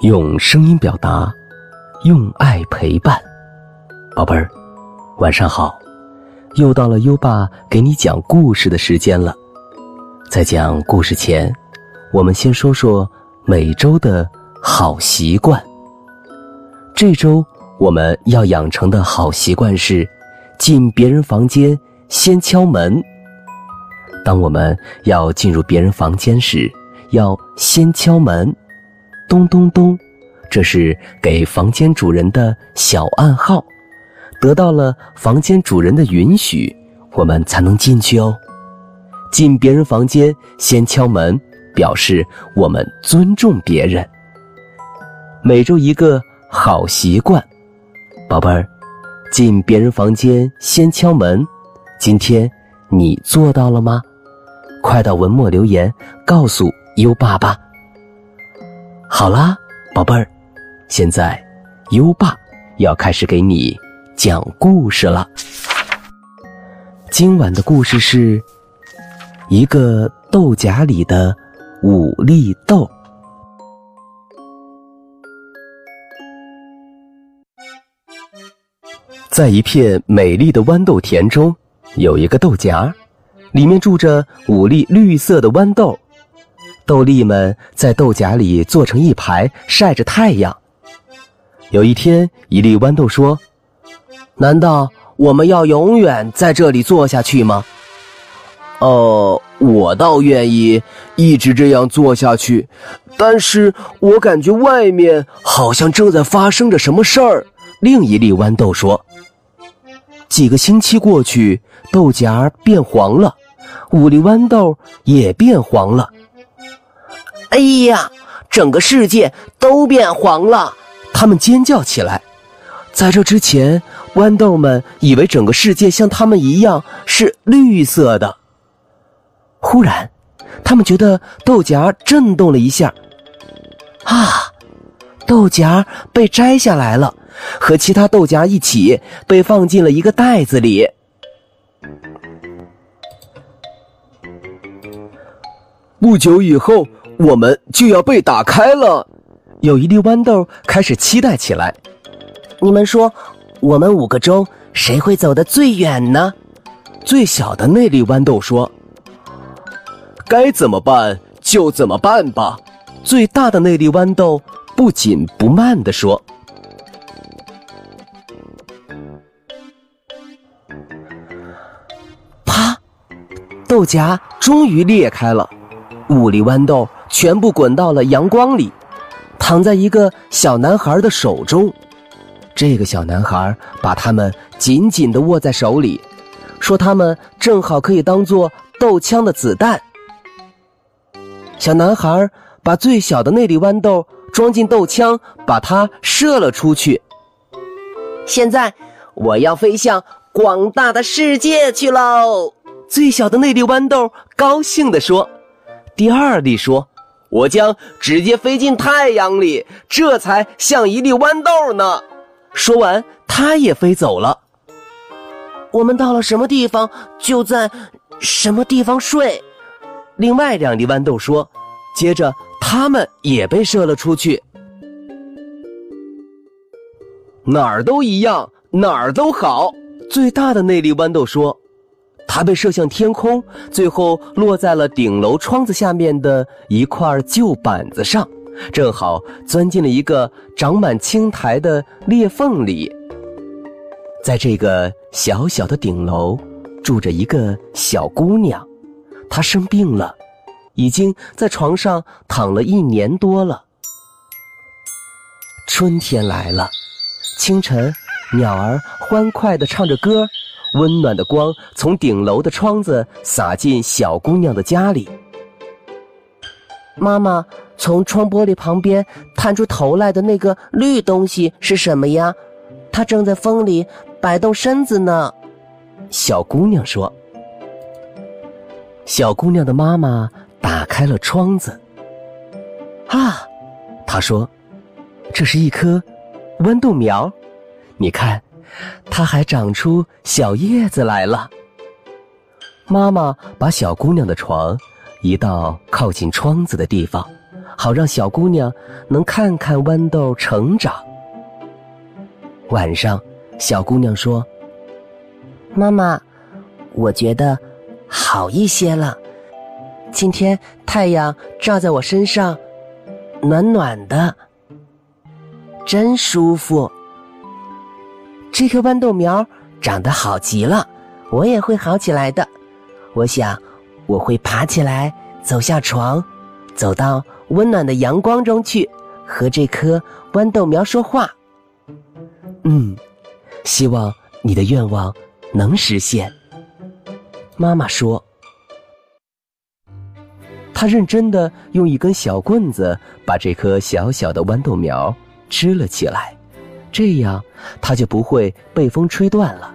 用声音表达，用爱陪伴，宝贝儿，晚上好！又到了优爸给你讲故事的时间了。在讲故事前，我们先说说每周的好习惯。这周我们要养成的好习惯是：进别人房间先敲门。当我们要进入别人房间时，要先敲门。咚咚咚，这是给房间主人的小暗号。得到了房间主人的允许，我们才能进去哦。进别人房间先敲门，表示我们尊重别人。每周一个好习惯，宝贝儿，进别人房间先敲门，今天你做到了吗？快到文末留言告诉优爸爸。好啦，宝贝儿，现在优爸要开始给你讲故事了。今晚的故事是一个豆荚里的五粒豆。在一片美丽的豌豆田中，有一个豆荚，里面住着五粒绿色的豌豆。豆粒们在豆荚里坐成一排，晒着太阳。有一天，一粒豌豆说：“难道我们要永远在这里坐下去吗？”“哦，我倒愿意一直这样坐下去，但是我感觉外面好像正在发生着什么事儿。”另一粒豌豆说：“几个星期过去，豆荚变黄了，五粒豌豆也变黄了。”哎呀，整个世界都变黄了！他们尖叫起来。在这之前，豌豆们以为整个世界像他们一样是绿色的。忽然，他们觉得豆荚震动了一下。啊，豆荚被摘下来了，和其他豆荚一起被放进了一个袋子里。不久以后。我们就要被打开了，有一粒豌豆开始期待起来。你们说，我们五个中谁会走得最远呢？最小的那粒豌豆说：“该怎么办就怎么办吧。”最大的那粒豌豆不紧不慢地说：“啪！”豆荚终于裂开了，五粒豌豆。全部滚到了阳光里，躺在一个小男孩的手中。这个小男孩把它们紧紧地握在手里，说：“他们正好可以当做豆枪的子弹。”小男孩把最小的那粒豌豆装进豆枪，把它射了出去。现在我要飞向广大的世界去喽！最小的那粒豌豆高兴地说。第二粒说。我将直接飞进太阳里，这才像一粒豌豆呢。说完，他也飞走了。我们到了什么地方，就在什么地方睡。另外两粒豌豆说，接着他们也被射了出去。哪儿都一样，哪儿都好。最大的那粒豌豆说。它被射向天空，最后落在了顶楼窗子下面的一块旧板子上，正好钻进了一个长满青苔的裂缝里。在这个小小的顶楼，住着一个小姑娘，她生病了，已经在床上躺了一年多了。春天来了，清晨，鸟儿欢快地唱着歌。温暖的光从顶楼的窗子洒进小姑娘的家里。妈妈，从窗玻璃旁边探出头来的那个绿东西是什么呀？它正在风里摆动身子呢。小姑娘说。小姑娘的妈妈打开了窗子。啊，她说：“这是一颗豌豆苗，你看。”它还长出小叶子来了。妈妈把小姑娘的床移到靠近窗子的地方，好让小姑娘能看看豌豆成长。晚上，小姑娘说：“妈妈，我觉得好一些了。今天太阳照在我身上，暖暖的，真舒服。这棵豌豆苗长得好极了，我也会好起来的。我想，我会爬起来，走下床，走到。”温暖的阳光中去，和这棵豌豆苗说话。嗯，希望你的愿望能实现。妈妈说，她认真的用一根小棍子把这颗小小的豌豆苗支了起来，这样它就不会被风吹断了。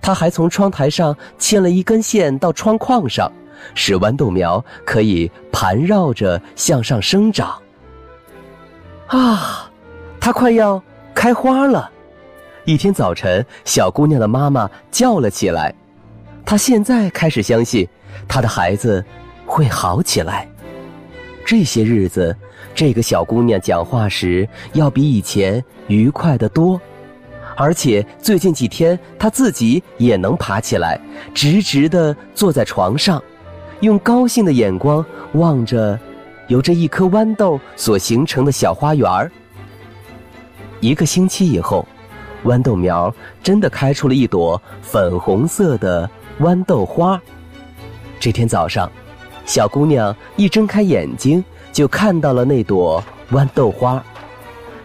她还从窗台上牵了一根线到窗框上。使豌豆苗可以盘绕着向上生长。啊，它快要开花了！一天早晨，小姑娘的妈妈叫了起来。她现在开始相信，她的孩子会好起来。这些日子，这个小姑娘讲话时要比以前愉快得多，而且最近几天，她自己也能爬起来，直直地坐在床上。用高兴的眼光望着由这一颗豌豆所形成的小花园儿。一个星期以后，豌豆苗真的开出了一朵粉红色的豌豆花。这天早上，小姑娘一睁开眼睛，就看到了那朵豌豆花。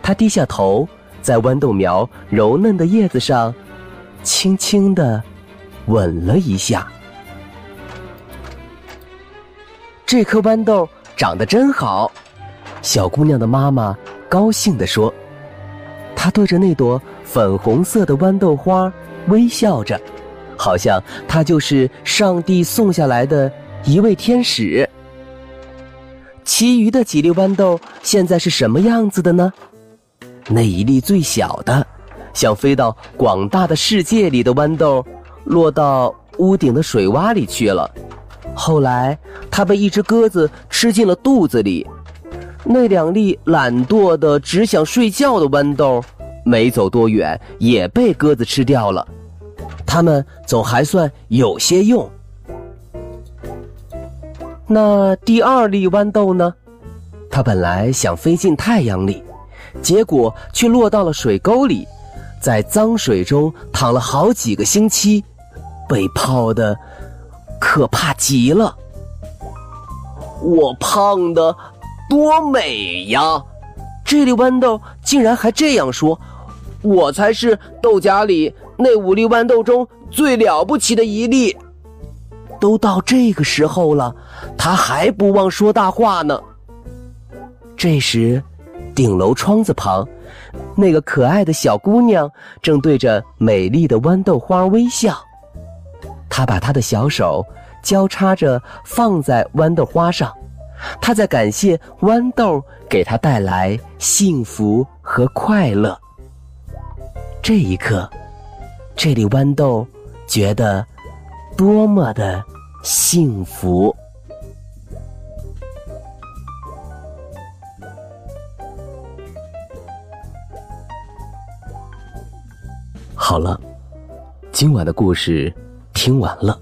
她低下头，在豌豆苗柔嫩的叶子上，轻轻地吻了一下。这颗豌豆长得真好，小姑娘的妈妈高兴地说。她对着那朵粉红色的豌豆花微笑着，好像她就是上帝送下来的一位天使。其余的几粒豌豆现在是什么样子的呢？那一粒最小的，想飞到广大的世界里的豌豆，落到屋顶的水洼里去了。后来，它被一只鸽子吃进了肚子里。那两粒懒惰的、只想睡觉的豌豆，没走多远也被鸽子吃掉了。它们总还算有些用。那第二粒豌豆呢？它本来想飞进太阳里，结果却落到了水沟里，在脏水中躺了好几个星期，被泡的。可怕极了！我胖的多美呀！这粒豌豆竟然还这样说：“我才是豆荚里那五粒豌豆中最了不起的一粒。”都到这个时候了，他还不忘说大话呢。这时，顶楼窗子旁，那个可爱的小姑娘正对着美丽的豌豆花微笑。她把她的小手交叉着放在豌豆花上，她在感谢豌豆给她带来幸福和快乐。这一刻，这粒豌豆觉得多么的幸福。好了，今晚的故事。听完了，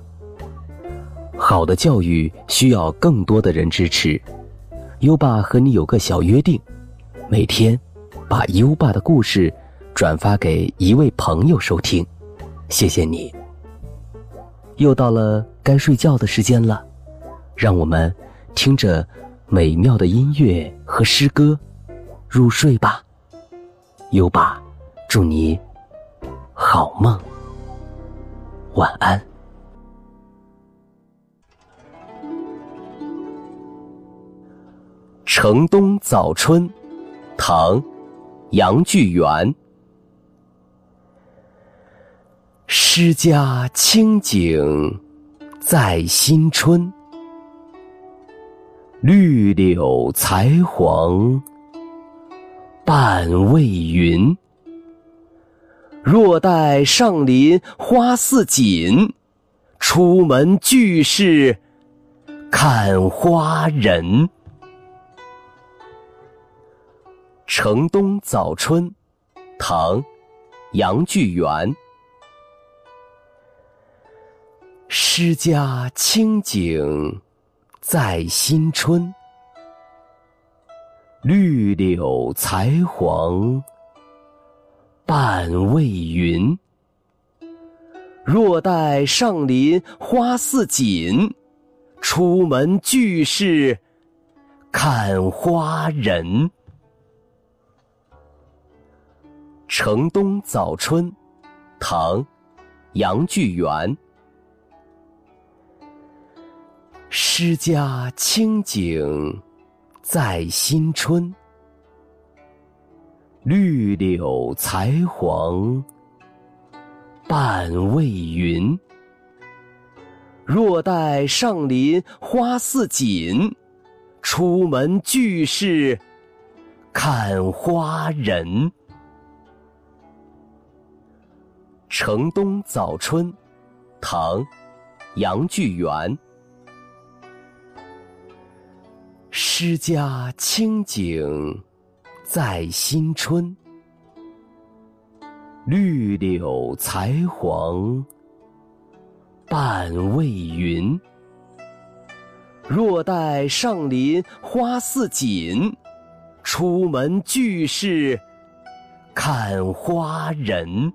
好的教育需要更多的人支持。优爸和你有个小约定，每天把优爸的故事转发给一位朋友收听，谢谢你。又到了该睡觉的时间了，让我们听着美妙的音乐和诗歌入睡吧。优爸，祝你好梦。晚安。《城东早春》，唐·杨巨源。诗家清景在新春，绿柳才黄半未匀。若待上林花似锦，出门俱是看花人。城东早春，唐·杨巨源。诗家清景在新春，绿柳才黄半未匀。若待上林花似锦，出门俱是看花人。城东早春，唐·杨巨源。诗家清景在新春，绿柳才黄半未匀。若待上林花似锦，出门俱是看花人。城东早春，唐·杨巨源。诗家清景在新春，绿柳才黄半未匀。若待上林花似锦，出门俱是看花人。